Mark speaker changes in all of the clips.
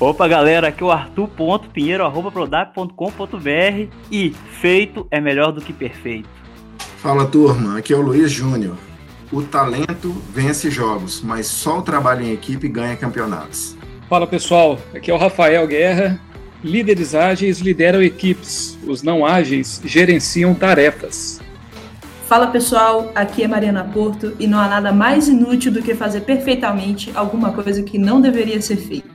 Speaker 1: Opa, galera, aqui é o Arthur.pinheiro, arroba prodac.com.br e feito é melhor do que perfeito.
Speaker 2: Fala, turma, aqui é o Luiz Júnior. O talento vence jogos, mas só o trabalho em equipe ganha campeonatos.
Speaker 3: Fala, pessoal, aqui é o Rafael Guerra. Líderes ágeis lideram equipes, os não ágeis gerenciam tarefas.
Speaker 4: Fala pessoal, aqui é Mariana Porto e não há nada mais inútil do que fazer perfeitamente alguma coisa que não deveria ser feita.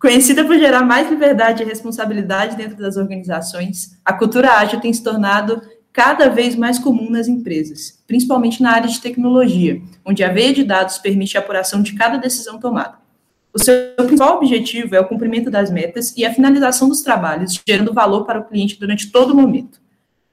Speaker 4: Conhecida por gerar mais liberdade e responsabilidade dentro das organizações, a cultura ágil tem se tornado cada vez mais comum nas empresas, principalmente na área de tecnologia, onde a veia de dados permite a apuração de cada decisão tomada. O seu principal objetivo é o cumprimento das metas e a finalização dos trabalhos, gerando valor para o cliente durante todo o momento.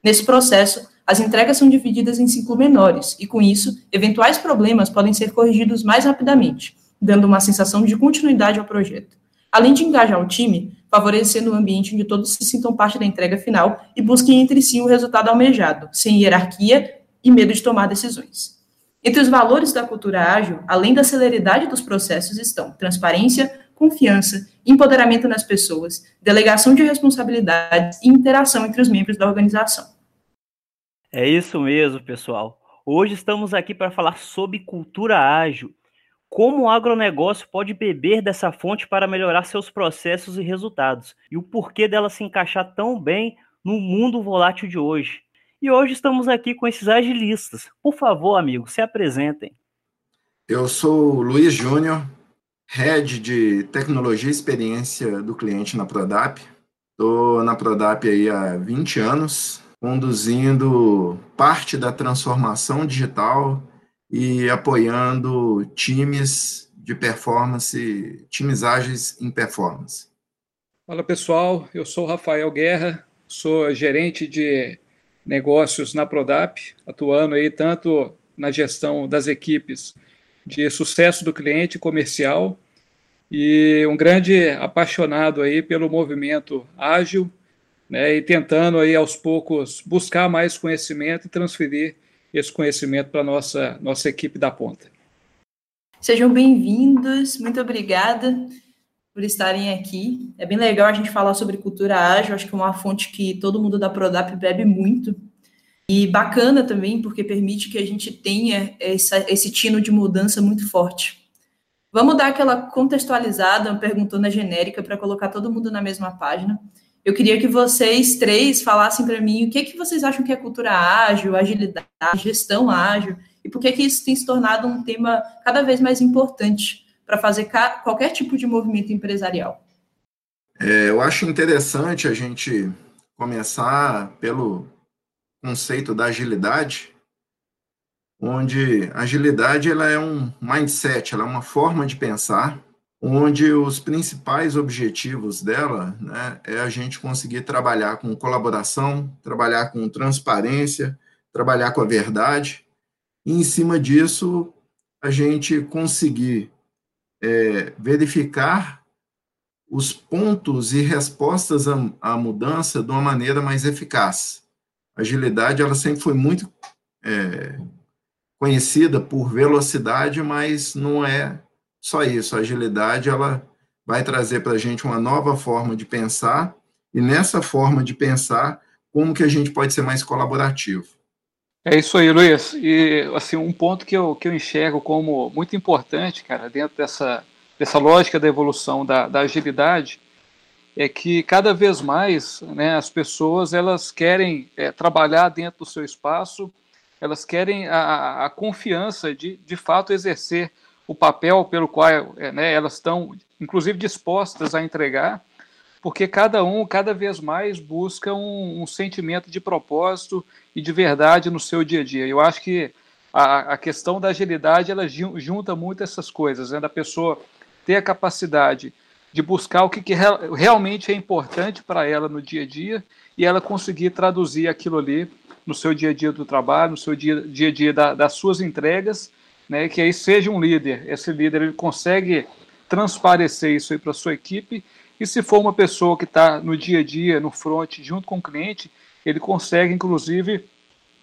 Speaker 4: Nesse processo, as entregas são divididas em ciclos menores e, com isso, eventuais problemas podem ser corrigidos mais rapidamente, dando uma sensação de continuidade ao projeto. Além de engajar o time, favorecendo um ambiente onde todos se sintam parte da entrega final e busquem entre si o resultado almejado, sem hierarquia e medo de tomar decisões. Entre os valores da cultura ágil, além da celeridade dos processos, estão transparência, confiança, empoderamento nas pessoas, delegação de responsabilidades e interação entre os membros da organização.
Speaker 1: É isso mesmo, pessoal. Hoje estamos aqui para falar sobre cultura ágil. Como o agronegócio pode beber dessa fonte para melhorar seus processos e resultados, e o porquê dela se encaixar tão bem no mundo volátil de hoje. E hoje estamos aqui com esses agilistas. Por favor, amigos, se apresentem.
Speaker 2: Eu sou o Luiz Júnior, Head de Tecnologia e Experiência do Cliente na Prodap. Estou na Prodap aí há 20 anos, conduzindo parte da transformação digital e apoiando times de performance, times ágeis em performance.
Speaker 3: Fala pessoal, eu sou Rafael Guerra, sou gerente de negócios na Prodap, atuando aí tanto na gestão das equipes de sucesso do cliente comercial e um grande apaixonado aí pelo movimento ágil, né, e tentando aí aos poucos buscar mais conhecimento e transferir esse conhecimento para nossa nossa equipe da ponta.
Speaker 4: Sejam bem-vindos, muito obrigada por estarem aqui. É bem legal a gente falar sobre cultura ágil, acho que é uma fonte que todo mundo da Prodap bebe muito. E bacana também, porque permite que a gente tenha essa, esse tino de mudança muito forte. Vamos dar aquela contextualizada, uma perguntona genérica para colocar todo mundo na mesma página. Eu queria que vocês três falassem para mim o que, que vocês acham que é cultura ágil, agilidade, gestão ágil, e por que, que isso tem se tornado um tema cada vez mais importante para fazer qualquer tipo de movimento empresarial?
Speaker 2: É, eu acho interessante a gente começar pelo conceito da agilidade, onde a agilidade ela é um mindset, ela é uma forma de pensar, onde os principais objetivos dela né, é a gente conseguir trabalhar com colaboração, trabalhar com transparência, trabalhar com a verdade, e em cima disso a gente conseguir é, verificar os pontos e respostas à, à, mudança de uma maneira mais eficaz. A agilidade ela sempre foi muito é, conhecida por velocidade, mas não é só isso. A agilidade ela vai trazer para a gente uma nova forma de pensar e nessa forma de pensar como que a gente pode ser mais colaborativo.
Speaker 3: É isso aí, Luiz. E assim, um ponto que eu, que eu enxergo como muito importante, cara, dentro dessa, dessa lógica da evolução da, da agilidade, é que cada vez mais né, as pessoas elas querem é, trabalhar dentro do seu espaço, elas querem a, a confiança de, de fato, exercer o papel pelo qual é, né, elas estão, inclusive, dispostas a entregar, porque cada um, cada vez mais, busca um, um sentimento de propósito e de verdade no seu dia a dia. Eu acho que a, a questão da agilidade ela junta muito essas coisas, né, da pessoa ter a capacidade de buscar o que, que realmente é importante para ela no dia a dia e ela conseguir traduzir aquilo ali no seu dia a dia do trabalho, no seu dia, dia a dia da, das suas entregas, né, que aí seja um líder. Esse líder ele consegue transparecer isso aí para sua equipe e se for uma pessoa que está no dia a dia, no front, junto com o cliente, ele consegue, inclusive,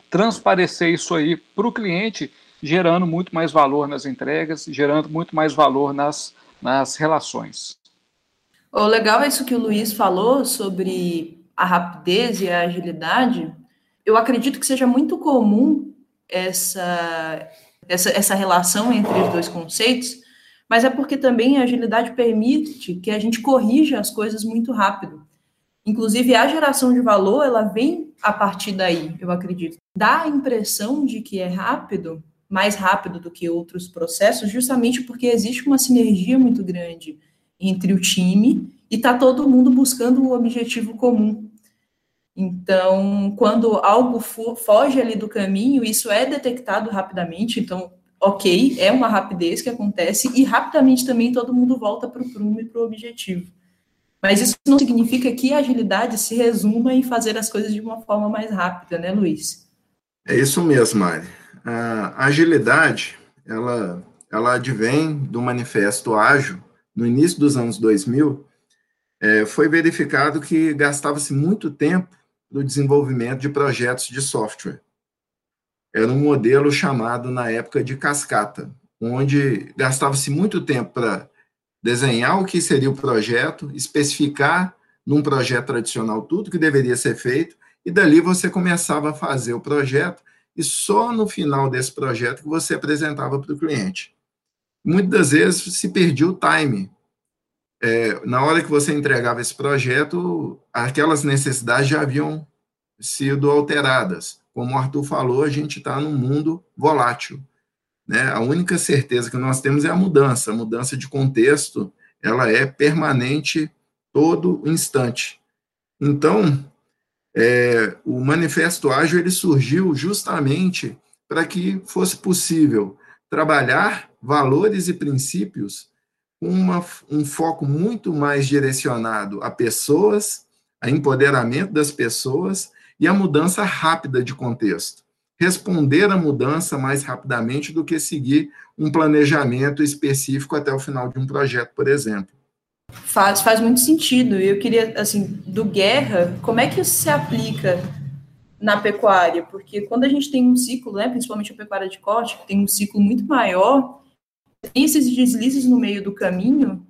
Speaker 3: transparecer isso aí para o cliente, gerando muito mais valor nas entregas, gerando muito mais valor nas, nas relações.
Speaker 4: O legal é isso que o Luiz falou sobre a rapidez e a agilidade. Eu acredito que seja muito comum essa, essa, essa relação entre os dois conceitos, mas é porque também a agilidade permite que a gente corrija as coisas muito rápido. Inclusive, a geração de valor, ela vem a partir daí, eu acredito. Dá a impressão de que é rápido, mais rápido do que outros processos, justamente porque existe uma sinergia muito grande entre o time e está todo mundo buscando o um objetivo comum. Então, quando algo foge ali do caminho, isso é detectado rapidamente. Então, ok, é uma rapidez que acontece e rapidamente também todo mundo volta para o prumo e para o objetivo. Mas isso não significa que a agilidade se resuma em fazer as coisas de uma forma mais rápida, né, Luiz?
Speaker 2: É isso mesmo, Mari. A agilidade, ela, ela advém do manifesto ágil, no início dos anos 2000, é, foi verificado que gastava-se muito tempo no desenvolvimento de projetos de software. Era um modelo chamado, na época, de cascata, onde gastava-se muito tempo para desenhar o que seria o projeto, especificar num projeto tradicional tudo que deveria ser feito, e dali você começava a fazer o projeto, e só no final desse projeto que você apresentava para o cliente muitas das vezes se perdia o time. É, na hora que você entregava esse projeto, aquelas necessidades já haviam sido alteradas. Como o Arthur falou, a gente está num mundo volátil. Né? A única certeza que nós temos é a mudança. A mudança de contexto, ela é permanente todo instante. Então, é, o Manifesto Ágil ele surgiu justamente para que fosse possível trabalhar valores e princípios uma, um foco muito mais direcionado a pessoas, a empoderamento das pessoas e a mudança rápida de contexto. Responder à mudança mais rapidamente do que seguir um planejamento específico até o final de um projeto, por exemplo.
Speaker 4: Faz, faz muito sentido. Eu queria, assim, do guerra, como é que isso se aplica na pecuária? Porque quando a gente tem um ciclo, né, principalmente a pecuária de corte, que tem um ciclo muito maior, tem esses deslizes no meio do caminho,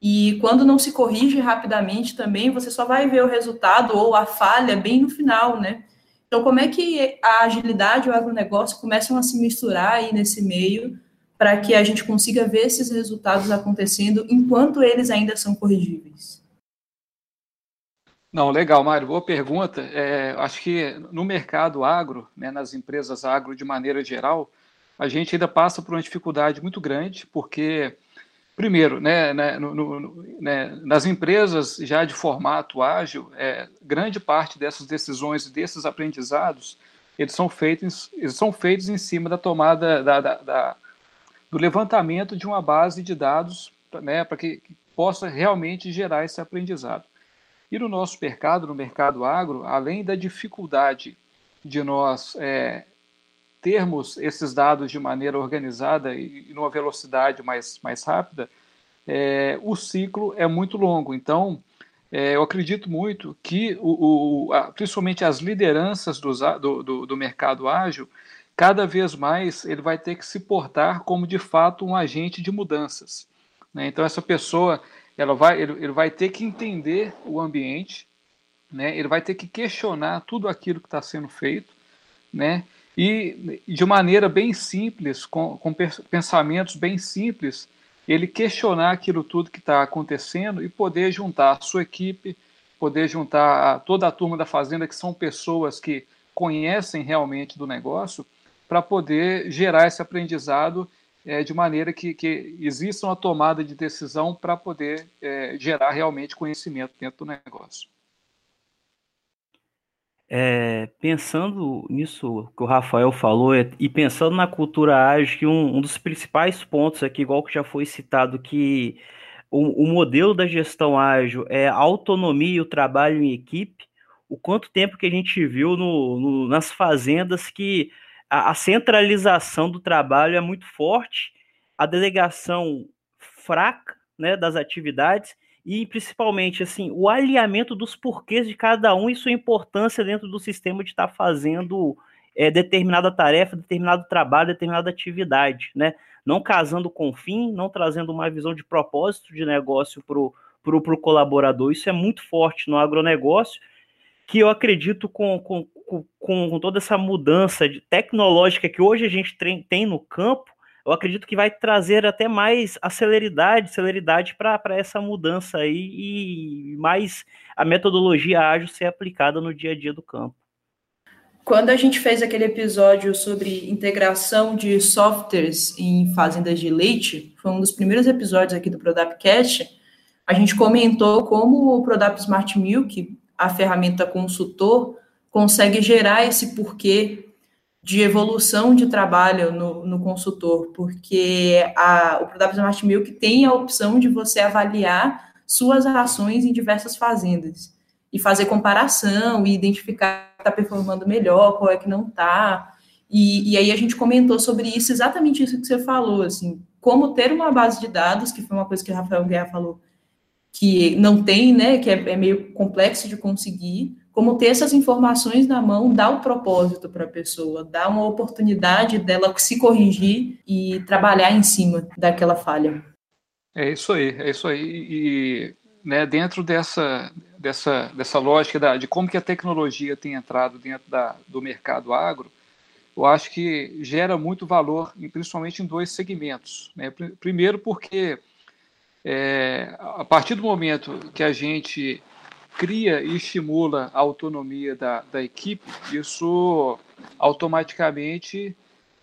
Speaker 4: e quando não se corrige rapidamente também, você só vai ver o resultado ou a falha bem no final, né? Então, como é que a agilidade e o agronegócio começam a se misturar aí nesse meio para que a gente consiga ver esses resultados acontecendo enquanto eles ainda são corrigíveis?
Speaker 3: Não, legal, Mário. Boa pergunta. É, acho que no mercado agro, né, nas empresas agro de maneira geral, a gente ainda passa por uma dificuldade muito grande, porque, primeiro, né, né, no, no, né, nas empresas já de formato ágil, é, grande parte dessas decisões e desses aprendizados, eles são feitos, eles são feitos em cima da tomada, da, da, da do levantamento de uma base de dados né, para que, que possa realmente gerar esse aprendizado. E no nosso mercado, no mercado agro, além da dificuldade de nós é, termos esses dados de maneira organizada e, e numa velocidade mais, mais rápida, é, o ciclo é muito longo. Então, é, eu acredito muito que, o, o a, principalmente as lideranças do, do, do mercado ágil, cada vez mais ele vai ter que se portar como de fato um agente de mudanças. Né? Então, essa pessoa ela vai, ele, ele vai ter que entender o ambiente, né? ele vai ter que questionar tudo aquilo que está sendo feito, né? E de maneira bem simples, com, com pensamentos bem simples, ele questionar aquilo tudo que está acontecendo e poder juntar a sua equipe, poder juntar a, toda a turma da fazenda, que são pessoas que conhecem realmente do negócio, para poder gerar esse aprendizado é, de maneira que, que exista uma tomada de decisão para poder é, gerar realmente conhecimento dentro do negócio.
Speaker 1: É, pensando nisso que o Rafael falou e pensando na cultura ágil, que um, um, dos principais pontos aqui, igual que já foi citado, que o, o, modelo da gestão ágil é a autonomia e o trabalho em equipe, o quanto tempo que a gente viu no, no, nas fazendas que a, a centralização do trabalho é muito forte, a delegação fraca né, das atividades e principalmente assim o alinhamento dos porquês de cada um e sua importância dentro do sistema de estar tá fazendo é, determinada tarefa, determinado trabalho, determinada atividade, né? Não casando com o fim, não trazendo uma visão de propósito de negócio para o colaborador. Isso é muito forte no agronegócio, que eu acredito com, com, com, com toda essa mudança de tecnológica que hoje a gente tem no campo, eu acredito que vai trazer até mais aceleridade, celeridade para essa mudança aí e mais a metodologia ágil ser aplicada no dia a dia do campo.
Speaker 4: Quando a gente fez aquele episódio sobre integração de softwares em fazendas de leite, foi um dos primeiros episódios aqui do Prodapcast, a gente comentou como o Prodap Smart Milk, a ferramenta consultor, consegue gerar esse porquê de evolução de trabalho no, no consultor, porque a, o Prodap Smart Milk tem a opção de você avaliar suas ações em diversas fazendas e fazer comparação e identificar que está performando melhor, qual é que não está. E, e, aí a gente comentou sobre isso, exatamente isso que você falou, assim, como ter uma base de dados, que foi uma coisa que o Rafael Guerra falou, que não tem, né, que é, é meio complexo de conseguir, como ter essas informações na mão dá um propósito para a pessoa, dá uma oportunidade dela se corrigir e trabalhar em cima daquela falha.
Speaker 3: É isso aí, é isso aí. E né, dentro dessa, dessa, dessa lógica da, de como que a tecnologia tem entrado dentro da, do mercado agro, eu acho que gera muito valor, principalmente em dois segmentos. Né? Primeiro, porque é, a partir do momento que a gente cria e estimula a autonomia da, da equipe, isso automaticamente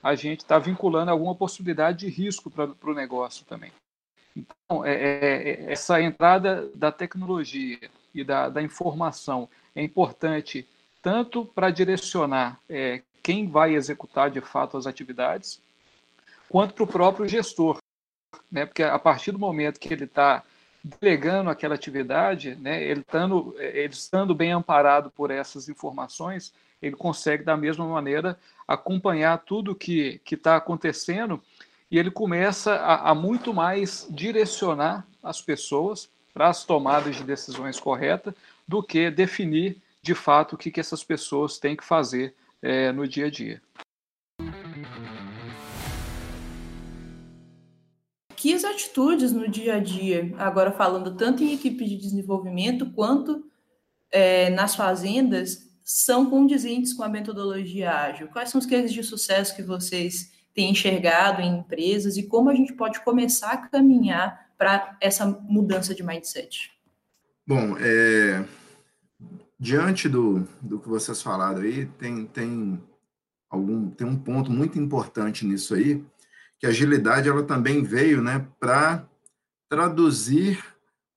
Speaker 3: a gente está vinculando alguma possibilidade de risco para o negócio também. Então, é, é, é, essa entrada da tecnologia e da, da informação é importante tanto para direcionar é, quem vai executar de fato as atividades, quanto para o próprio gestor, né? Porque a partir do momento que ele está delegando aquela atividade, né, ele, estando, ele estando bem amparado por essas informações, ele consegue, da mesma maneira, acompanhar tudo que está acontecendo e ele começa a, a, muito mais direcionar as pessoas para as tomadas de decisões corretas do que definir, de fato, o que, que essas pessoas têm que fazer é, no dia a dia.
Speaker 4: Que as atitudes no dia a dia, agora falando tanto em equipe de desenvolvimento quanto é, nas fazendas, são condizentes com a metodologia ágil? Quais são os cases de sucesso que vocês têm enxergado em empresas e como a gente pode começar a caminhar para essa mudança de mindset?
Speaker 2: Bom, é, diante do, do que vocês falaram aí, tem, tem, algum, tem um ponto muito importante nisso aí, que a agilidade ela também veio né, para traduzir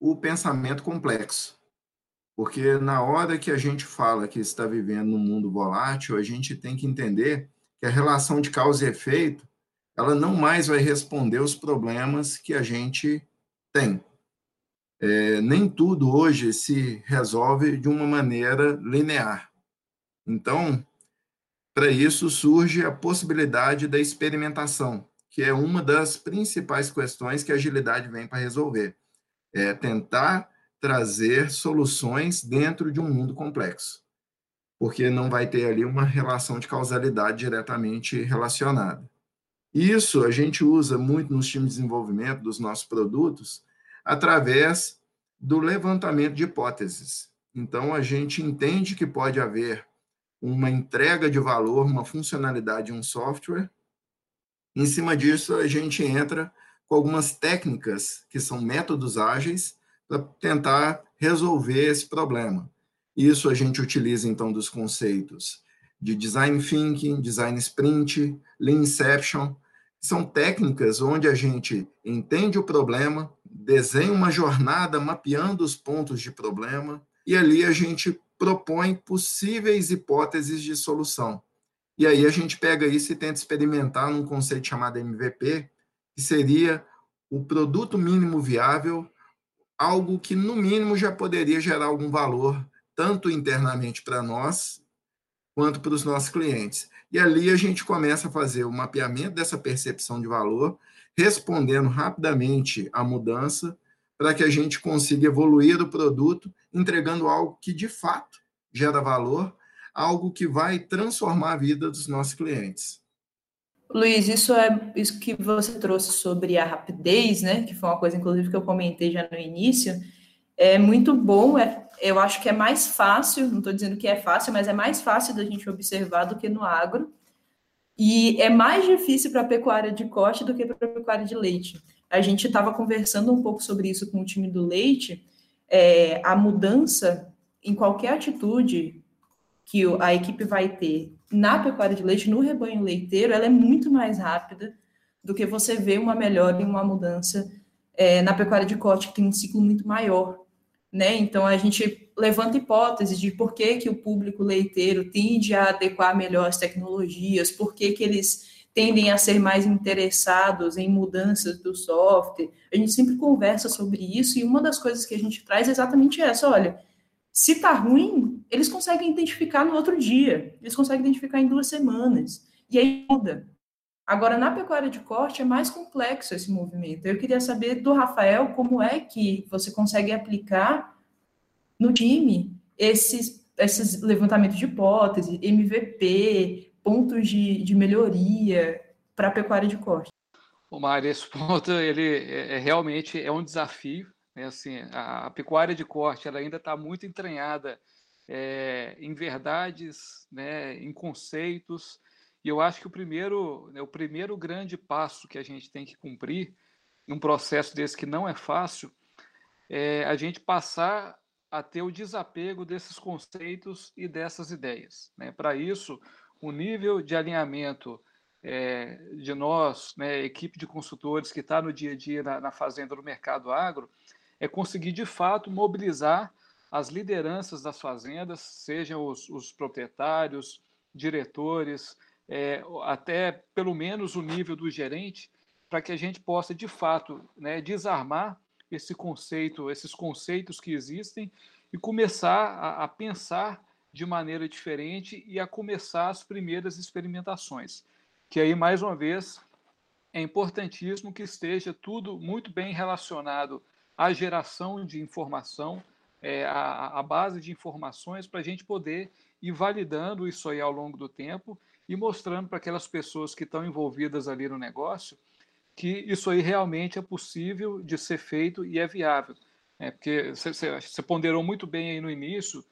Speaker 2: o pensamento complexo. Porque na hora que a gente fala que está vivendo num mundo volátil, a gente tem que entender que a relação de causa e efeito, ela não mais vai responder os problemas que a gente tem. É, nem tudo hoje se resolve de uma maneira linear. Então, para isso surge a possibilidade da experimentação, que é uma das principais questões que a agilidade vem para resolver. É tentar trazer soluções dentro de um mundo complexo, porque não vai ter ali uma relação de causalidade diretamente relacionada. Isso a gente usa muito nos times de desenvolvimento dos nossos produtos através do levantamento de hipóteses. Então, a gente entende que pode haver uma entrega de valor, uma funcionalidade de um software, em cima disso, a gente entra com algumas técnicas, que são métodos ágeis, para tentar resolver esse problema. Isso a gente utiliza, então, dos conceitos de design thinking, design sprint, lean inception. São técnicas onde a gente entende o problema, desenha uma jornada mapeando os pontos de problema, e ali a gente propõe possíveis hipóteses de solução. E aí a gente pega isso e tenta experimentar num conceito chamado MVP, que seria o produto mínimo viável, algo que no mínimo já poderia gerar algum valor, tanto internamente para nós, quanto para os nossos clientes. E ali a gente começa a fazer o mapeamento dessa percepção de valor, respondendo rapidamente à mudança, para que a gente consiga evoluir o produto, entregando algo que de fato gera valor algo que vai transformar a vida dos nossos clientes.
Speaker 4: Luiz, isso é isso que você trouxe sobre a rapidez, né? Que foi uma coisa, inclusive, que eu comentei já no início. É muito bom, é, eu acho que é mais fácil, não estou dizendo que é fácil, mas é mais fácil da gente observar do que no agro. E é mais difícil para a pecuária de corte do que para a pecuária de leite. A gente estava conversando um pouco sobre isso com o time do leite. É, a mudança em qualquer atitude que a equipe vai ter na pecuária de leite, no rebanho leiteiro, ela é muito mais rápida do que você vê uma melhora e uma mudança é, na pecuária de corte, que tem um ciclo muito maior. Né? Então, a gente levanta hipóteses de por que, que o público leiteiro tende a adequar melhor as tecnologias, por que, que eles tendem a ser mais interessados em mudanças do software. A gente sempre conversa sobre isso, e uma das coisas que a gente traz é exatamente essa: olha, se está ruim, eles conseguem identificar no outro dia, eles conseguem identificar em duas semanas, e aí muda. Agora, na pecuária de corte, é mais complexo esse movimento. Eu queria saber do Rafael como é que você consegue aplicar no time esses, esses levantamentos de hipótese, MVP, pontos de, de melhoria para a pecuária de corte.
Speaker 3: O Mário, esse ponto ele é, é, realmente é um desafio, né, assim, a, a, pecuária de corte ela ainda está muito entranhada é, em verdades, né, em conceitos, e eu acho que o primeiro, né, o primeiro grande passo que a gente tem que cumprir num processo desse que não é fácil é a gente passar a ter o desapego desses conceitos e dessas ideias. Né? Para isso, o nível de alinhamento é, de nós, né, equipe de consultores que está no dia a dia na, na fazenda, no mercado agro, é conseguir de fato mobilizar as lideranças das fazendas, sejam os, os proprietários, diretores, é, até pelo menos o nível do gerente, para que a gente possa de fato né, desarmar esse conceito, esses conceitos que existem e começar a, a pensar de maneira diferente e a começar as primeiras experimentações. Que aí, mais uma vez, é importantíssimo que esteja tudo muito bem relacionado a geração de informação, é, a, a base de informações para a gente poder ir validando isso aí ao longo do tempo e mostrando para aquelas pessoas que estão envolvidas ali no negócio que isso aí realmente é possível de ser feito e é viável. É, porque você ponderou muito bem aí no início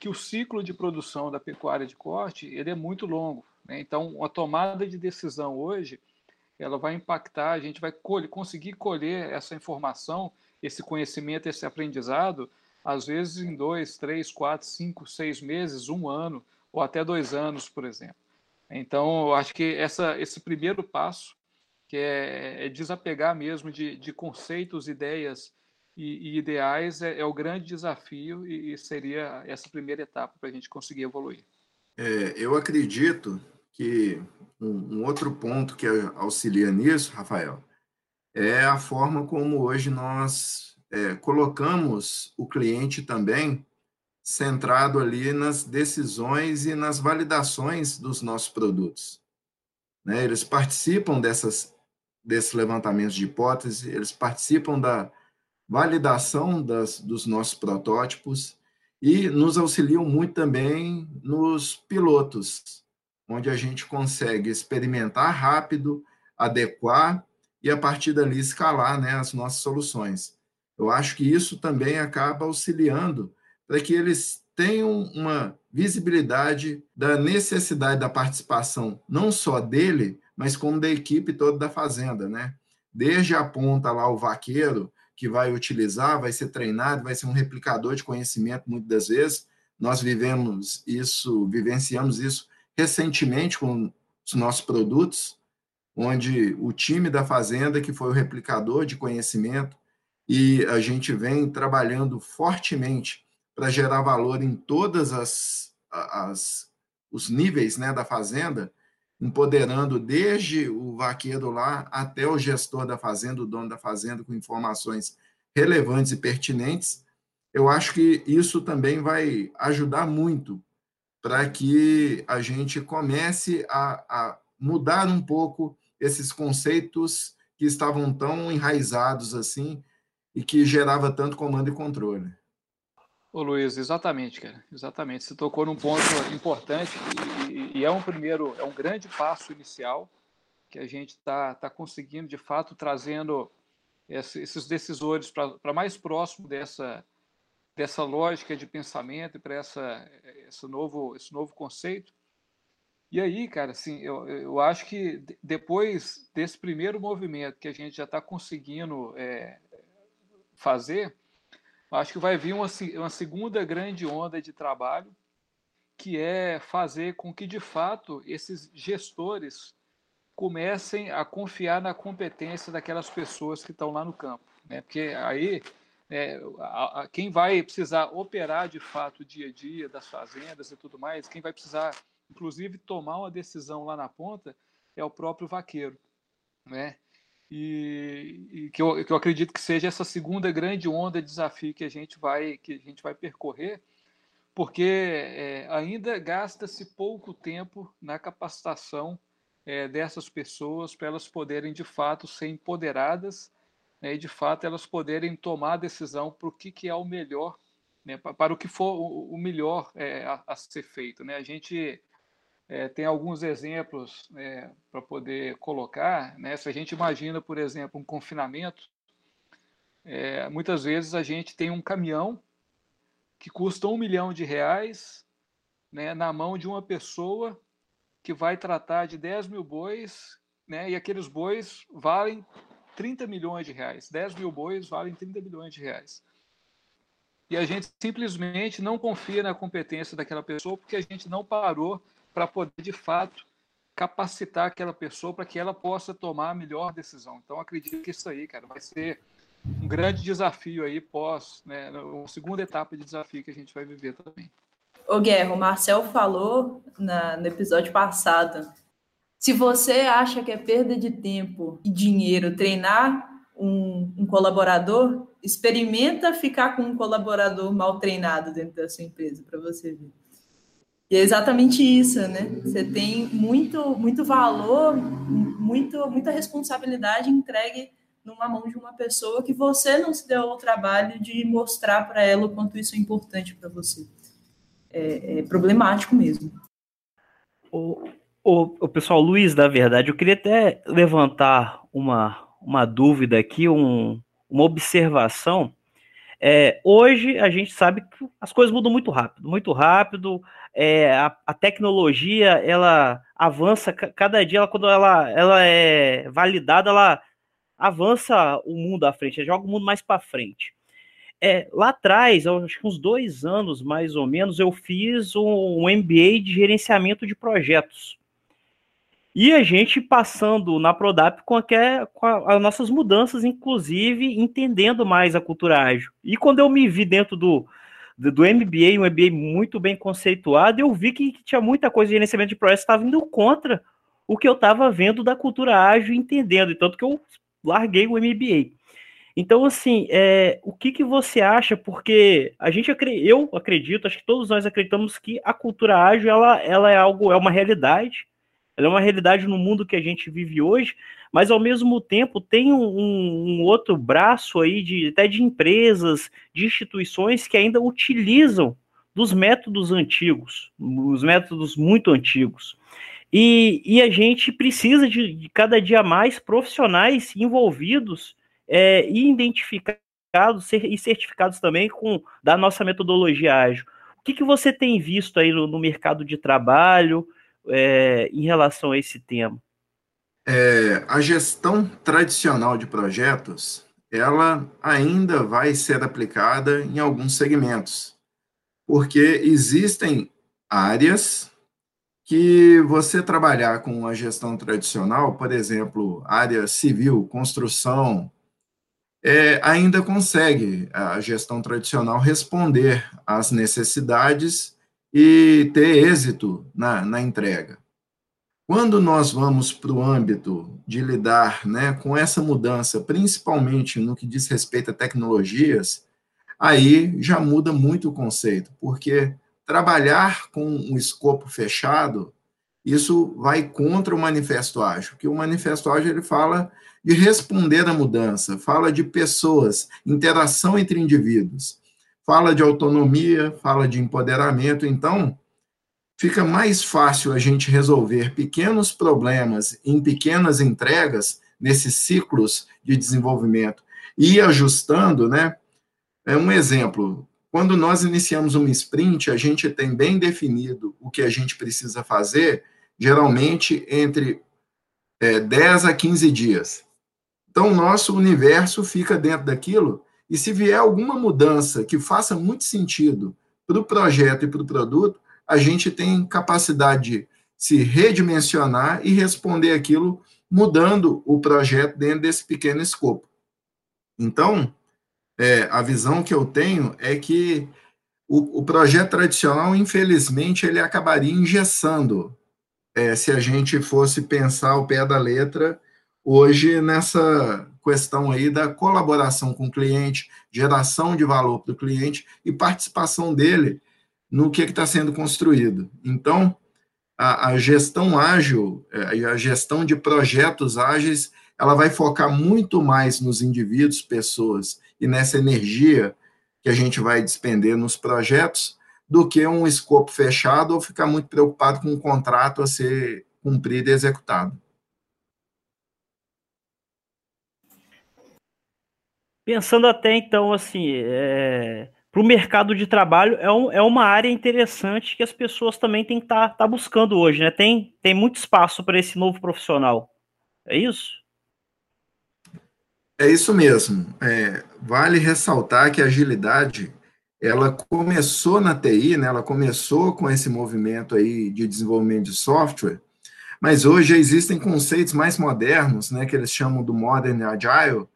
Speaker 3: que o ciclo de produção da pecuária de corte ele é muito longo. Né? Então, a tomada de decisão hoje ela vai impactar, a gente vai colher, conseguir colher essa informação esse conhecimento, esse aprendizado, às vezes em dois, três, quatro, cinco, seis meses, um ano, ou até dois anos, por exemplo. Então, eu acho que essa, esse primeiro passo, que é, é desapegar mesmo de, de conceitos, ideias e, e ideais, é, é, o grande desafio e, e seria essa primeira etapa para a gente conseguir evoluir.
Speaker 2: É, eu acredito que um, um outro ponto que auxilia nisso, Rafael, é a forma como hoje nós é, colocamos o cliente também centrado ali nas decisões e nas validações dos nossos produtos. Né? Eles participam dessas, desses levantamentos de hipótese, eles participam da validação das, dos nossos protótipos e nos auxiliam muito também nos pilotos, onde a gente consegue experimentar rápido, adequar e a partir dali escalar né, as nossas soluções. Eu acho que isso também acaba auxiliando para que eles tenham uma visibilidade da necessidade da participação, não só dele, mas como da equipe toda da fazenda, né? Desde a ponta lá o vaqueiro que vai utilizar, vai ser treinado, vai ser um replicador de conhecimento muitas das vezes. Nós vivemos isso, vivenciamos isso recentemente com os nossos produtos, onde o time da Fazenda, que foi o replicador de conhecimento, e a gente vem trabalhando fortemente para gerar valor em todas as, as os níveis né, da fazenda, empoderando desde o vaqueiro lá até o gestor da fazenda, o dono da fazenda, com informações relevantes e pertinentes. Eu acho que isso também vai ajudar muito para que a gente comece a, a mudar um pouco esses conceitos que estavam tão enraizados assim e que gerava tanto comando e controle.
Speaker 3: Ô Luiz, exatamente, cara, exatamente. Você tocou num ponto importante e, e é um primeiro, é um grande passo inicial que a gente está tá conseguindo, de fato, trazendo esses decisores para mais próximo dessa, dessa lógica de pensamento e para essa, esse, novo, esse novo conceito. E aí, cara, assim, eu, eu acho que depois desse primeiro movimento que a gente já está conseguindo é, fazer, acho que vai vir uma, uma segunda grande onda de trabalho, que é fazer com que, de fato, esses gestores comecem a confiar na competência daquelas pessoas que estão lá no campo. Né? Porque aí é, a, a, quem vai precisar operar de fato o dia a dia das fazendas e tudo mais, quem vai precisar, inclusive, tomar uma decisão lá na ponta, é o próprio vaqueiro. Né? e, e que, eu, que, eu, acredito que seja essa segunda grande onda de desafio que a gente vai que a gente vai percorrer, porque é, ainda gasta-se pouco tempo na capacitação é, dessas pessoas para elas poderem de fato ser empoderadas né, e de fato elas poderem tomar a decisão para o que, que é o melhor, né, para, o que for o, o melhor é, a, a, ser feito. Né? A gente é, tem alguns exemplos é, para poder colocar. Né? Se a gente imagina, por exemplo, um confinamento, é, muitas vezes a gente tem um caminhão que custa um milhão de reais né, na mão de uma pessoa que vai tratar de 10 mil bois, né, e aqueles bois valem 30 milhões de reais. 10 mil bois valem 30 milhões de reais. E a gente simplesmente não confia na competência daquela pessoa porque a gente não parou para poder, de fato, capacitar aquela pessoa para que ela possa tomar a melhor decisão. Então, acredito que isso aí, cara, vai ser um grande desafio aí pós, né, uma segunda etapa de desafio que a gente vai viver também.
Speaker 4: Ô Guerra, o Marcel falou na, no episódio passado, se você acha que é perda de tempo e dinheiro treinar um, um colaborador, experimenta ficar com um colaborador mal treinado dentro da sua empresa para você ver. E é exatamente isso, né? Você tem muito, muito valor, muito, muita responsabilidade entregue numa mão de uma pessoa que você não se deu o trabalho de mostrar para ela o quanto isso é importante para você. É, é, problemático mesmo.
Speaker 1: O, o, o pessoal, Luiz, da verdade, eu queria até levantar uma, uma dúvida aqui, um, uma observação. É, hoje a gente sabe que as coisas mudam muito rápido, muito rápido é, a, a, tecnologia ela avança cada dia, ela, quando ela, ela é validada, ela avança o mundo à frente, joga o mundo mais para frente. É, lá atrás, acho que uns dois anos mais ou menos, eu fiz um, um MBA de gerenciamento de projetos. E a gente passando na Prodap com, a, com a, as nossas mudanças, inclusive entendendo mais a cultura ágil. E quando eu me vi dentro do, do, do MBA, um MBA muito bem conceituado, eu vi que, que tinha muita coisa de gerenciamento de projetos estava indo contra o que eu estava vendo da cultura ágil entendendo, e tanto que eu larguei o MBA. Então, assim, é, o que, que você acha? Porque a gente, eu acredito, acho que todos nós acreditamos que a cultura ágil ela, ela é algo, é uma realidade, ela é uma realidade no mundo que a gente vive hoje, mas ao mesmo tempo tem um, um, outro braço aí de até de empresas, de instituições que ainda utilizam dos métodos antigos, os métodos muito antigos. E, e a gente precisa de, de, cada dia mais profissionais envolvidos é, e identificados e certificados também com da nossa metodologia ágil. O que, que você tem visto aí no, no mercado de trabalho? É, em relação a esse tema?
Speaker 2: É, a gestão tradicional de projetos, ela ainda vai ser aplicada em alguns segmentos, porque existem áreas que você trabalhar com a gestão tradicional, por exemplo, área civil, construção, é, ainda consegue a gestão tradicional responder às necessidades e ter êxito na, na entrega. Quando nós vamos para o âmbito de lidar né, com essa mudança, principalmente no que diz respeito a tecnologias, aí já muda muito o conceito, porque trabalhar com um escopo fechado, isso vai contra o manifesto ágil, que o manifesto ágil ele fala de responder à mudança, fala de pessoas, interação entre indivíduos. Fala de autonomia, fala de empoderamento, então fica mais fácil a gente resolver pequenos problemas em pequenas entregas nesses ciclos de desenvolvimento e ajustando, né? É um exemplo. Quando nós iniciamos uma sprint, a gente tem bem definido o que a gente precisa fazer, geralmente entre é, 10 a 15 dias. Então, nosso universo fica dentro daquilo, e se vier alguma mudança que faça muito sentido para o projeto e para o produto, a gente tem capacidade de se redimensionar e responder aquilo mudando o projeto dentro desse pequeno escopo. Então, é, a visão que eu tenho é que o, o projeto tradicional, infelizmente, ele acabaria engessando é, se a gente fosse pensar o pé da letra hoje nessa questão aí da colaboração com o cliente, geração de valor para o cliente e participação dele no que está sendo construído. Então, a, a gestão ágil é, a gestão de projetos ágeis, ela vai focar muito mais nos indivíduos, pessoas e nessa energia que a gente vai despender nos projetos, do que um escopo fechado ou ficar muito preocupado com um contrato a ser cumprido e executado.
Speaker 1: Pensando até então, assim, é, para o mercado de trabalho é, um, é uma área interessante que as pessoas também têm que estar tá, tá buscando hoje, né? Tem, tem muito espaço para esse novo profissional. É isso?
Speaker 2: É isso mesmo. É, vale ressaltar que a agilidade ela começou na TI, né? Ela começou com esse movimento aí de desenvolvimento de software, mas hoje existem conceitos mais modernos, né? Que eles chamam do modern agile,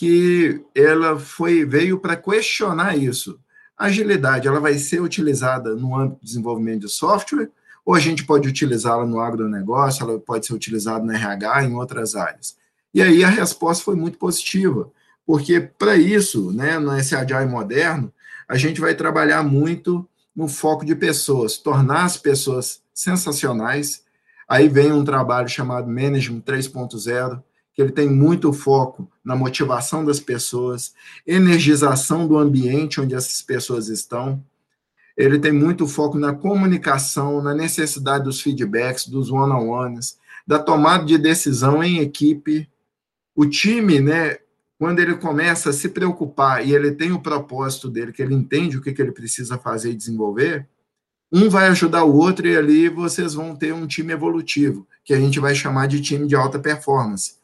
Speaker 2: que ela foi veio para questionar isso. A agilidade ela vai ser utilizada no âmbito de desenvolvimento de software ou a gente pode utilizá-la no agronegócio, ela pode ser utilizada no RH, em outras áreas. E aí a resposta foi muito positiva, porque para isso, né, nesse agile moderno, a gente vai trabalhar muito no foco de pessoas, tornar as pessoas sensacionais. Aí vem um trabalho chamado Management 3.0, que ele tem muito foco na motivação das pessoas, energização do ambiente onde essas pessoas estão. Ele tem muito foco na comunicação, na necessidade dos feedbacks, dos one-on-ones, da tomada de decisão em equipe. O time, né, quando ele começa a se preocupar e ele tem o propósito dele, que ele entende o que, que ele precisa fazer e desenvolver, um vai ajudar o outro e ali vocês vão ter um time evolutivo, que a gente vai chamar de time de alta performance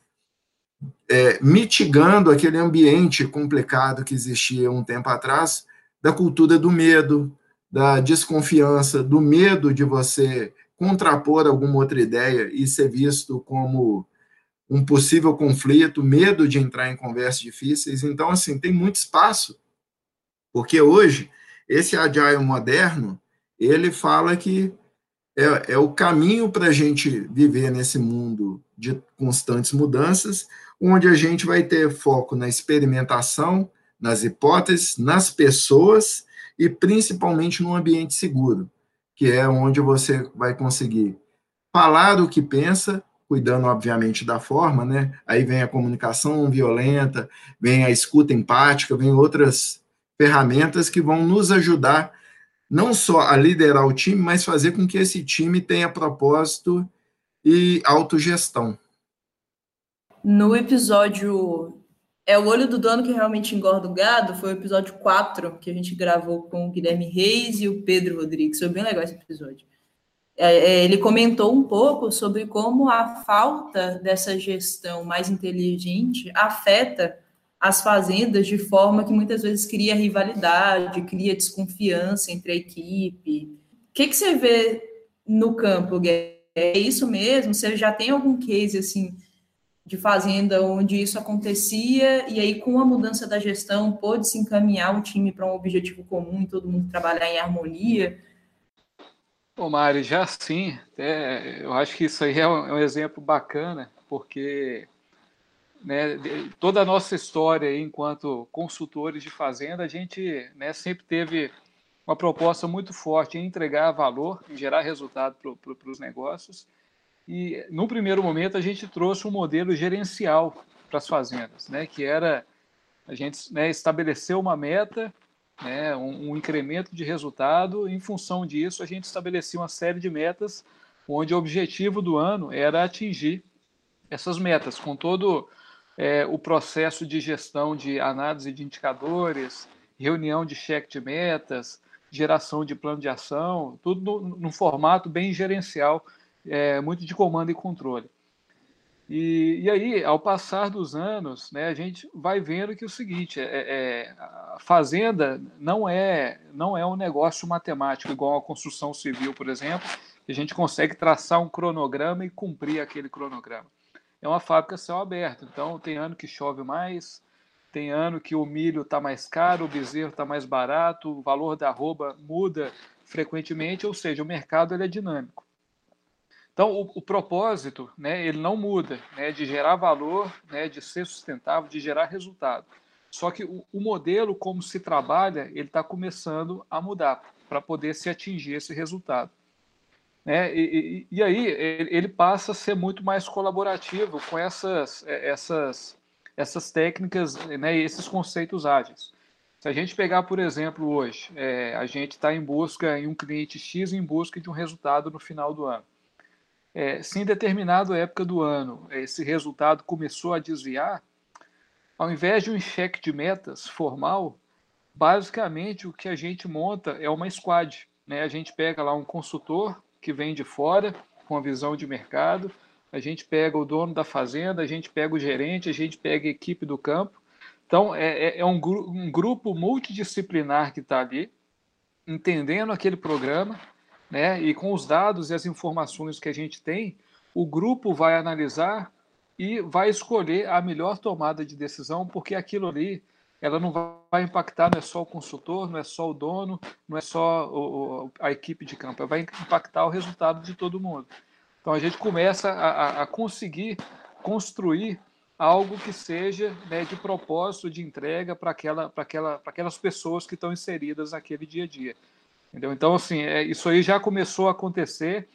Speaker 2: é, mitigando aquele ambiente complicado que existia um tempo atrás, da cultura do medo, da desconfiança, do medo de você contrapor alguma outra ideia e ser visto como um possível conflito, medo de entrar em conversas difíceis. Então, assim, tem muito espaço, porque hoje, esse agile moderno, ele fala que é, é o caminho para a gente viver nesse mundo de constantes mudanças, onde a gente vai ter foco na experimentação, nas hipóteses, nas pessoas e principalmente no ambiente seguro, que é onde você vai conseguir falar o que pensa, cuidando, obviamente, da forma, né? Aí vem a comunicação violenta, vem a escuta empática, vem outras ferramentas que vão nos ajudar não só a liderar o time, mas fazer com que esse time tenha propósito e autogestão.
Speaker 4: No episódio É o Olho do Dono que realmente engorda o gado, foi o episódio 4 que a gente gravou com o Guilherme Reis e o Pedro Rodrigues. Foi bem legal esse episódio. É, é, ele comentou um pouco sobre como a falta dessa gestão mais inteligente afeta as fazendas de forma que muitas vezes cria rivalidade, cria desconfiança entre a equipe. O que, que você vê no campo, Guilherme? É isso mesmo? Você já tem algum case assim de fazenda onde isso acontecia e aí com a mudança da gestão pôde se encaminhar o time para um objetivo comum e todo mundo trabalhar em harmonia?
Speaker 3: Ô Mário, já sim, é, eu acho que isso aí é um, é um exemplo bacana, porque né, toda a nossa história aí, enquanto consultores de fazenda, a gente né, sempre teve uma proposta muito forte em entregar valor, em gerar resultado para os negócios, e no primeiro momento a gente trouxe um modelo gerencial para as fazendas, né, que era a gente né, estabeleceu uma meta né, um, um incremento de resultado. Em função disso, a gente estabelecia uma série de metas, onde o objetivo do ano era atingir essas metas, com todo é, o processo de gestão de análise de indicadores, reunião de cheque de metas, geração de plano de ação, tudo num formato bem gerencial, é, muito de comando e controle. E, e, aí, ao passar dos anos, né, a gente vai vendo que é o seguinte, é, é, a fazenda não é, não é um negócio matemático, igual a construção civil, por exemplo, que a gente consegue traçar um cronograma e cumprir aquele cronograma. É uma fábrica céu aberto, então tem ano que chove mais, tem ano que o milho está mais caro, o bezerro está mais barato, o valor da arroba muda frequentemente, ou seja, o mercado ele é dinâmico. Então, o, o, propósito, né, ele não muda, né, de gerar valor, né, de ser sustentável, de gerar resultado. Só que o, o modelo como se trabalha, ele está começando a mudar para poder se atingir esse resultado. Né? E, e, e, aí ele passa a ser muito mais colaborativo com essas, é, essas, essas técnicas né, e esses conceitos ágeis. Se a gente pegar, por exemplo, hoje, é, a gente está em busca em um cliente X em busca de um resultado no final do ano. É, se em determinada época do ano esse resultado começou a desviar, ao invés de um cheque de metas formal, basicamente o que a gente monta é uma squad. Né? A gente pega lá um consultor que vem de fora, com a visão de mercado, a gente pega o dono da fazenda, a gente pega o gerente, a gente pega a equipe do campo. Então, é, é, é um, um grupo multidisciplinar que está ali, entendendo aquele programa, né? E com os dados e as informações que a gente tem, o grupo vai analisar e vai escolher a melhor tomada de decisão, porque aquilo ali ela não vai impactar, não é só o consultor, não é só o dono, não é só o, a equipe de campo, vai impactar o resultado de todo mundo. Então a gente começa a, a conseguir construir algo que seja né, de propósito de entrega para aquela, aquela, aquelas pessoas que estão inseridas naquele dia a dia. Entendeu? Então, assim, é, isso aí já começou a acontecer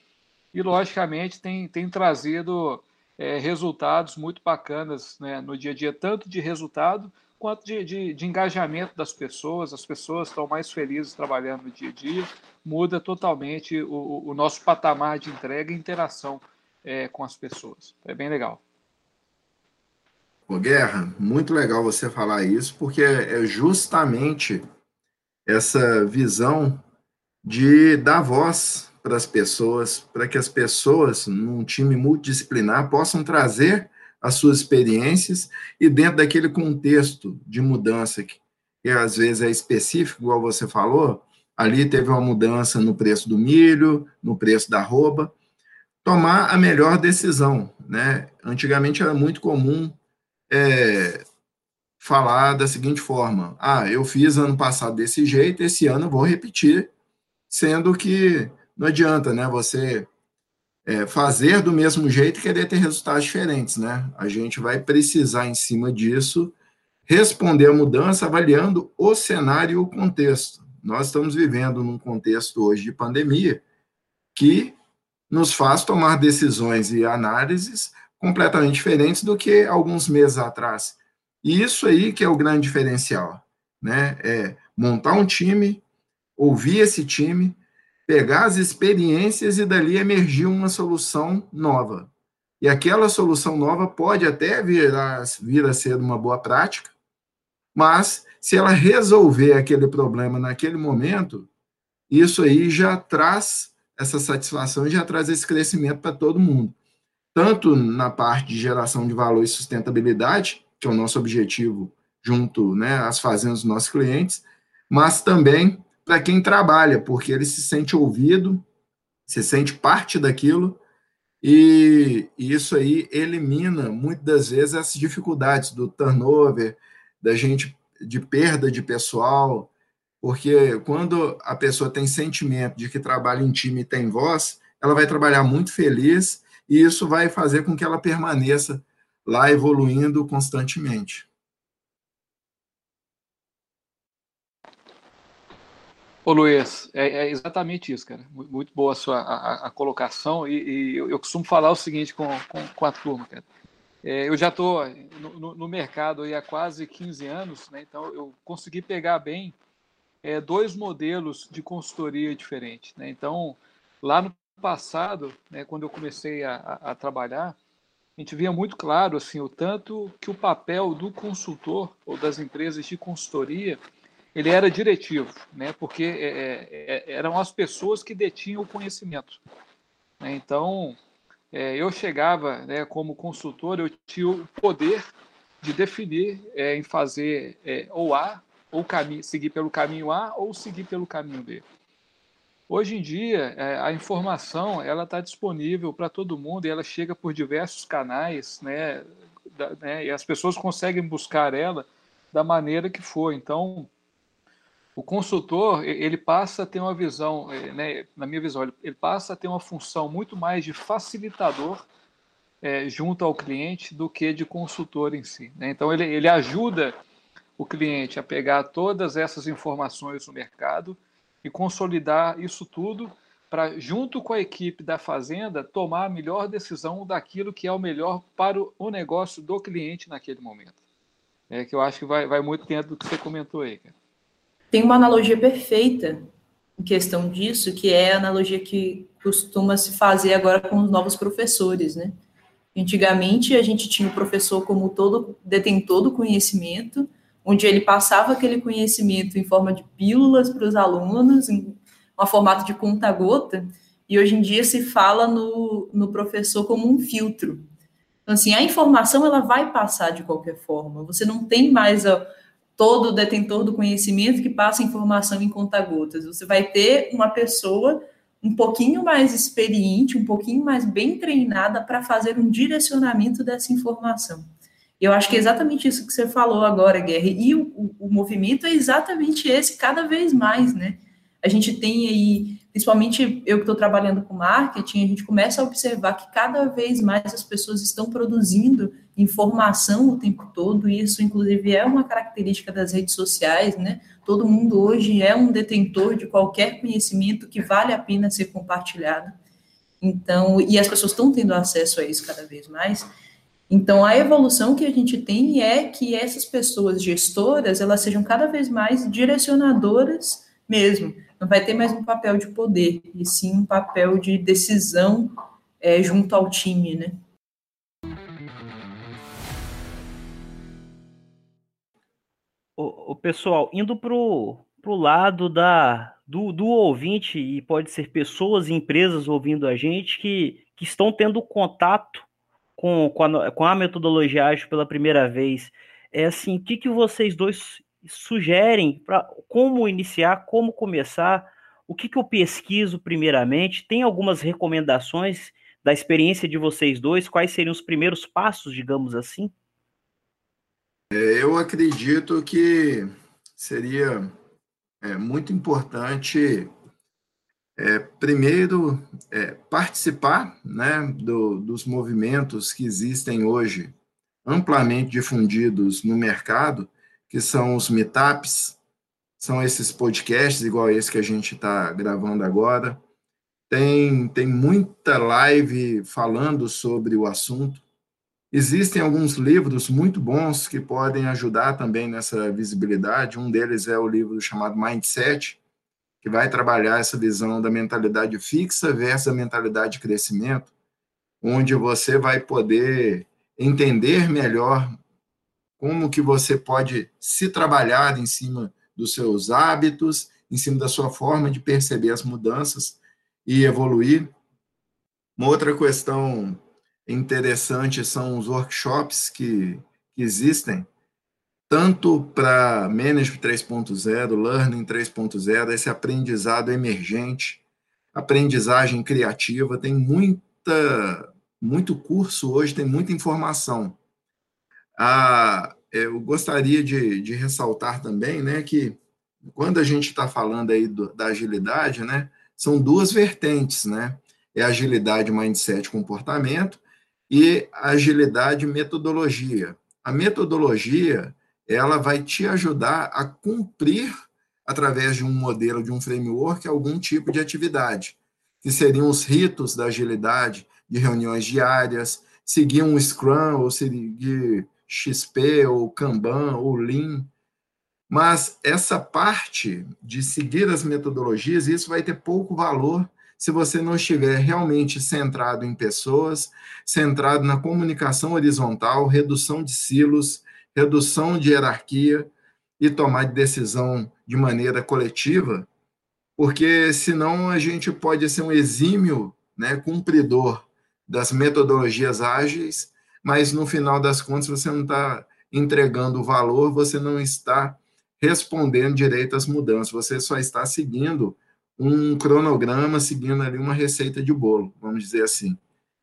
Speaker 3: e, logicamente, tem, tem trazido é, resultados muito bacanas né, no dia a dia, tanto de resultado quanto de, de, de, engajamento das pessoas. As pessoas estão mais felizes trabalhando no dia a dia, muda totalmente o, o nosso patamar de entrega e interação é, com as pessoas. É bem legal.
Speaker 2: Guerra, muito legal você falar isso, porque é justamente essa visão de dar voz para as pessoas, para que as pessoas, num time multidisciplinar, possam trazer as suas experiências e dentro daquele contexto de mudança que, que às vezes é específico, igual você falou, ali teve uma mudança no preço do milho, no preço da arroba, tomar a melhor decisão, né? Antigamente era muito comum é, falar da seguinte forma: ah, eu fiz ano passado desse jeito, esse ano eu vou repetir sendo que não adianta, né? Você é, fazer do mesmo jeito e querer ter resultados diferentes, né? A gente vai precisar, em cima disso, responder à mudança avaliando o cenário e o contexto. Nós estamos vivendo num contexto hoje de pandemia que nos faz tomar decisões e análises completamente diferentes do que alguns meses atrás. E isso aí que é o grande diferencial, né? É montar um time ouvir esse time, pegar as experiências e dali emergir uma solução nova. E aquela solução nova pode até vir a, vir a ser uma boa prática, mas se ela resolver aquele problema naquele momento, isso aí já traz essa satisfação, já traz esse crescimento para todo mundo. Tanto na parte de geração de valor e sustentabilidade, que é o nosso objetivo junto né, às fazendas dos nossos clientes, mas também para quem trabalha, porque ele se sente ouvido, se sente parte daquilo, e, isso aí elimina muitas das vezes essas dificuldades do turnover, da gente de perda de pessoal, porque quando a pessoa tem sentimento de que trabalha em time e tem voz, ela vai trabalhar muito feliz e isso vai fazer com que ela permaneça lá evoluindo constantemente.
Speaker 3: Ô Luiz, é, é, exatamente isso, cara. Muito boa a sua a, a colocação. E, e eu, eu, costumo falar o seguinte com, com, com a turma, cara. É, eu já estou no, no, mercado há quase 15 anos, né? então eu consegui pegar bem é, dois modelos de consultoria diferentes. Né? Então, lá no passado, né, quando eu comecei a, a, a, trabalhar, a gente via muito claro assim o tanto que o papel do consultor ou das empresas de consultoria ele era diretivo, né? Porque é, é, é eram as pessoas que detinham o conhecimento. Né? Então, é, eu chegava, né, como consultor, eu tinha o poder de definir é, em fazer é, ou A, ou seguir pelo caminho A, ou seguir pelo caminho B. Hoje em dia, a informação ela está disponível para todo mundo e ela chega por diversos canais, né, da, né, e as pessoas conseguem buscar ela da maneira que for. Então, o consultor ele passa a ter uma visão, é, né, na minha visão, ele passa a ter uma função muito mais de facilitador é, junto ao cliente do que de consultor em si. Né? Então ele, ele ajuda o cliente a pegar todas essas informações no mercado e consolidar isso tudo para, junto com a equipe da fazenda, tomar a melhor decisão daquilo que é o melhor para o negócio do cliente naquele momento. É que eu acho que vai, vai muito dentro do que você comentou aí. Cara.
Speaker 4: Tem uma analogia perfeita em questão disso, que é a analogia que costuma se fazer agora com os novos professores, né? Antigamente, a gente tinha o professor como todo detentor do conhecimento, onde ele passava aquele conhecimento em forma de pílulas para os alunos, em um formato de conta-gota, e hoje em dia se fala no, no professor como um filtro. Então, assim, a informação ela vai passar de qualquer forma, você não tem mais a, todo detentor do conhecimento que passa informação em conta-gotas. Você vai ter uma pessoa um pouquinho mais experiente, um pouquinho mais bem treinada para fazer um direcionamento dessa informação. Eu acho que é exatamente isso que você falou agora, Guerra. E o, o, o movimento é exatamente esse, cada vez mais, né? A gente tem aí, principalmente eu que estou trabalhando com marketing, a gente começa a observar que cada vez mais as pessoas estão produzindo informação o tempo todo, e isso, inclusive, é uma característica das redes sociais, né? Todo mundo hoje é um detentor de qualquer conhecimento que vale a pena ser compartilhado. Então, e as pessoas estão tendo acesso a isso cada vez mais. Então, a evolução que a gente tem é que essas pessoas gestoras, elas sejam cada vez mais direcionadoras mesmo. Não vai ter mais um papel de poder, e sim um papel de decisão é, junto ao time, né?
Speaker 1: o, pessoal, indo pro, pro lado da, do, do ouvinte, e pode ser pessoas e empresas ouvindo a gente que, que estão tendo contato com, com, a, com a metodologia ágil pela primeira vez. É assim, o que, que vocês dois sugerem para como iniciar, como começar, o que, que eu pesquiso primeiramente? Tem algumas recomendações da experiência de vocês dois? Quais seriam os primeiros passos, digamos assim?
Speaker 2: É, eu acredito que seria é, muito importante, é, primeiro, é, participar né, do, dos movimentos que existem hoje, amplamente difundidos no mercado, que são os meetups, são esses podcasts, igual esse que a gente está gravando agora. Tem, tem muita live falando sobre o assunto. Existem alguns livros muito bons que podem ajudar também nessa visibilidade. Um deles é o livro chamado Mindset, que vai trabalhar essa visão da mentalidade fixa versus a mentalidade de crescimento, onde você vai poder entender melhor como que você pode se trabalhar em cima dos seus hábitos, em cima da sua forma de perceber as mudanças e evoluir. Uma outra questão interessante são os workshops que, que existem, tanto para Management 3.0, Learning 3.0, esse aprendizado emergente, aprendizagem criativa, tem muita, muito curso hoje, tem muita informação. Ah, eu gostaria de, de ressaltar também né, que quando a gente está falando aí do, da agilidade, né, são duas vertentes, né? É agilidade, mindset, comportamento, e agilidade metodologia. A metodologia, ela vai te ajudar a cumprir através de um modelo, de um framework, algum tipo de atividade, que seriam os ritos da agilidade, de reuniões diárias, seguir um Scrum, ou seguir XP, ou Kanban, ou Lean. Mas essa parte de seguir as metodologias, isso vai ter pouco valor se você não estiver realmente centrado em pessoas, centrado na comunicação horizontal, redução de silos, redução de hierarquia e tomar decisão de maneira coletiva, porque senão a gente pode ser um exímio né, cumpridor das metodologias ágeis, mas no final das contas você não está entregando o valor, você não está respondendo direito às mudanças, você só está seguindo um cronograma, seguindo ali uma receita de bolo, vamos dizer assim.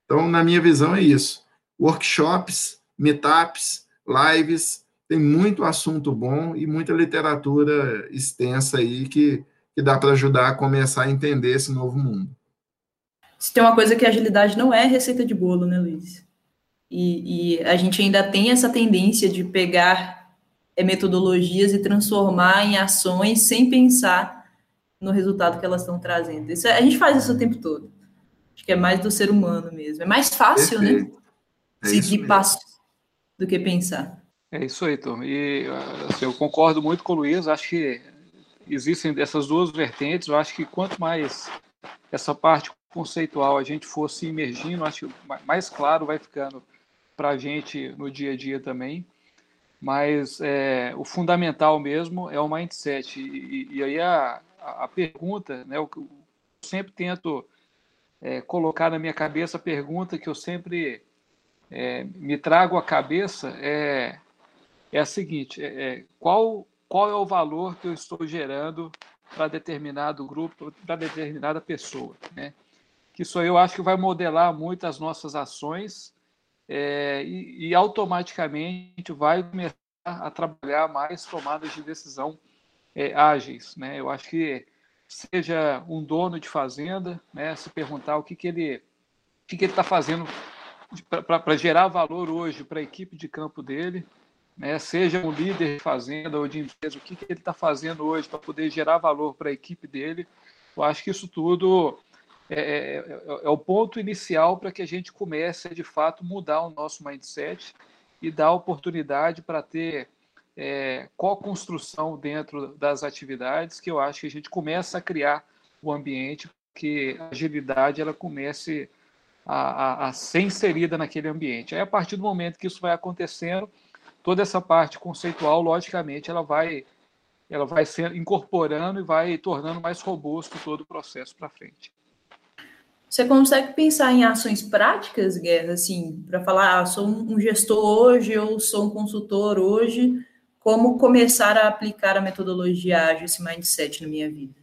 Speaker 2: Então, na minha visão, é isso. Workshops, meetups, lives, tem muito assunto bom e muita literatura extensa aí que, que dá para ajudar a começar a entender esse novo mundo.
Speaker 4: Se tem uma coisa que a agilidade não é receita de bolo, né, Luiz? E, e a gente ainda tem essa tendência de pegar é, metodologias e transformar em ações sem pensar no resultado que elas estão trazendo. Isso, é, a gente faz isso o tempo todo. Acho que é mais do ser humano mesmo. É mais fácil, né, Perfeito. né? É Seguir passos do que pensar.
Speaker 3: É isso aí, Tom. E assim, eu concordo muito com o Luiz. Acho que existem essas duas vertentes. Eu acho que quanto mais essa parte conceitual a gente for se imergindo, acho que mais claro vai ficando para a gente no dia a dia também. Mas é, o fundamental mesmo é o mindset. E, e aí a, a, pergunta, né, eu sempre tento é, colocar na minha cabeça, a pergunta que eu sempre é, me trago à cabeça é, é a seguinte: é, é qual, qual é o valor que eu estou gerando para determinado grupo, para determinada pessoa? Né? Que isso eu acho que vai modelar muito as nossas ações é, e, e, automaticamente vai começar a trabalhar mais tomadas de decisão é, ágeis. Né? Eu acho que seja um dono de fazenda, né, se perguntar o que, que ele o que, que ele está fazendo para gerar valor hoje para a equipe de campo dele, né, seja um líder de fazenda ou de empresa, o que, que ele está fazendo hoje para poder gerar valor para a equipe dele. Eu acho que isso tudo é, é, é, é o ponto inicial para que a gente comece de fato, mudar o nosso mindset e dar oportunidade para ter é, co-construção dentro das atividades, que eu acho que a gente começa a criar o ambiente que a agilidade ela comece a, a, a, ser inserida naquele ambiente. Aí, a partir do momento que isso vai acontecendo, toda essa parte conceitual, logicamente, ela vai ela vai ser incorporando e vai tornando mais robusto todo o processo para frente.
Speaker 4: Você consegue pensar em ações práticas, Guerra, assim, para falar, ah, sou um gestor hoje, ou sou um consultor hoje, como começar a aplicar a metodologia ágil, esse mindset na minha vida?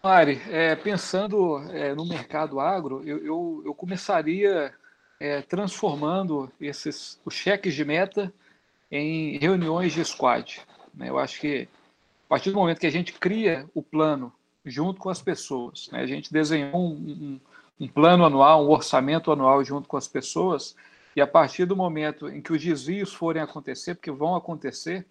Speaker 3: Mari, é, pensando é, no mercado agro, eu, eu, eu começaria é, transformando esses os cheques de meta em reuniões de squad. Né? Eu acho que a partir do momento que a gente cria o plano junto com as pessoas. Né? A gente desenhou um, um, um, plano anual, um orçamento anual junto com as pessoas, e a partir do momento em que os desvios forem acontecer, porque vão acontecer,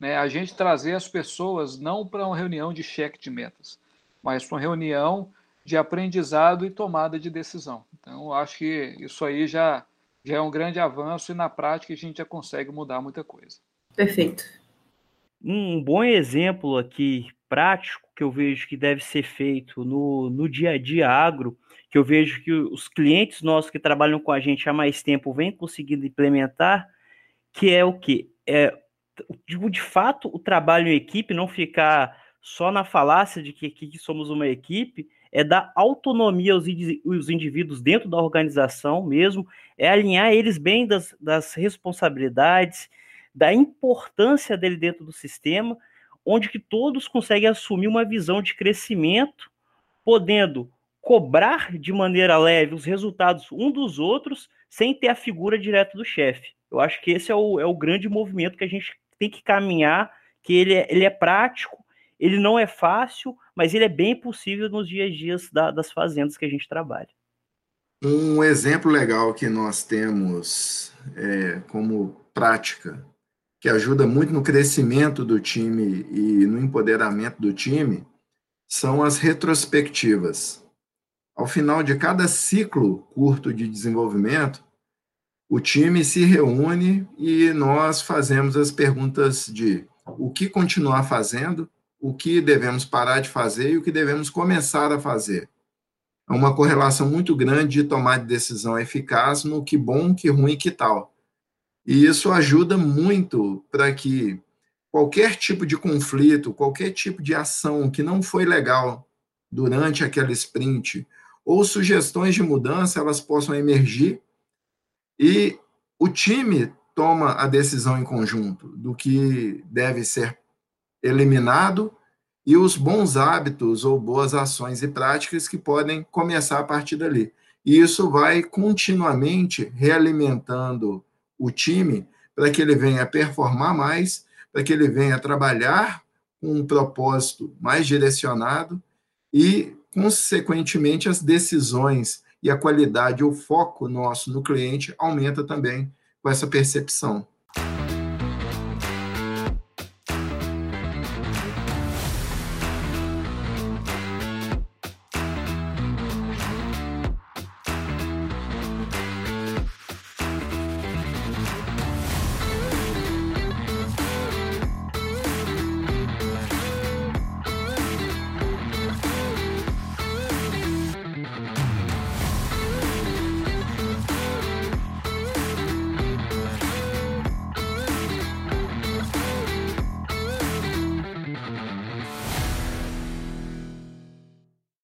Speaker 3: né, a gente trazer as pessoas não para uma reunião de cheque de metas, mas para uma reunião de aprendizado e tomada de decisão. Então, acho que isso aí já, já é um grande avanço e na prática a gente já consegue mudar muita coisa.
Speaker 4: Perfeito.
Speaker 1: Um bom exemplo aqui prático que eu vejo que deve ser feito no, no dia a dia agro, que eu vejo que os clientes nossos que trabalham com a gente há mais tempo vêm conseguindo implementar, que é o que? É, de, fato, o trabalho em equipe não ficar só na falácia de que aqui somos uma equipe, é dar autonomia aos, aos indivíduos dentro da organização mesmo, é alinhar eles bem das, das responsabilidades, da importância dele dentro do sistema, onde que todos conseguem assumir uma visão de crescimento, podendo cobrar de maneira leve os resultados um dos outros, sem ter a figura direta do chefe. Eu acho que esse é o, é o grande movimento que a gente tem que caminhar, que ele é, ele é prático, ele não é fácil, mas ele é bem possível nos dias a dias da, das fazendas que a gente trabalha.
Speaker 2: Um exemplo legal que nós temos é, como prática que ajuda muito no crescimento do time e no empoderamento do time, são as retrospectivas. Ao final de cada ciclo curto de desenvolvimento, o time se reúne e nós fazemos as perguntas de o que continuar fazendo, o que devemos parar de fazer e o que devemos começar a fazer. É uma correlação muito grande de tomar de decisão eficaz no que bom, que ruim, que tal. E isso ajuda muito para que qualquer tipo de conflito, qualquer tipo de ação que não foi legal durante aquele sprint, ou sugestões de mudança, elas possam emergir e o time toma a decisão em conjunto do que deve ser eliminado e os bons hábitos ou boas ações e práticas que podem começar a partir dali. E isso vai continuamente realimentando o time para que ele venha performar mais, para que ele venha trabalhar com um propósito mais direcionado e, consequentemente, as decisões e a qualidade, o foco nosso no cliente aumenta também com essa percepção.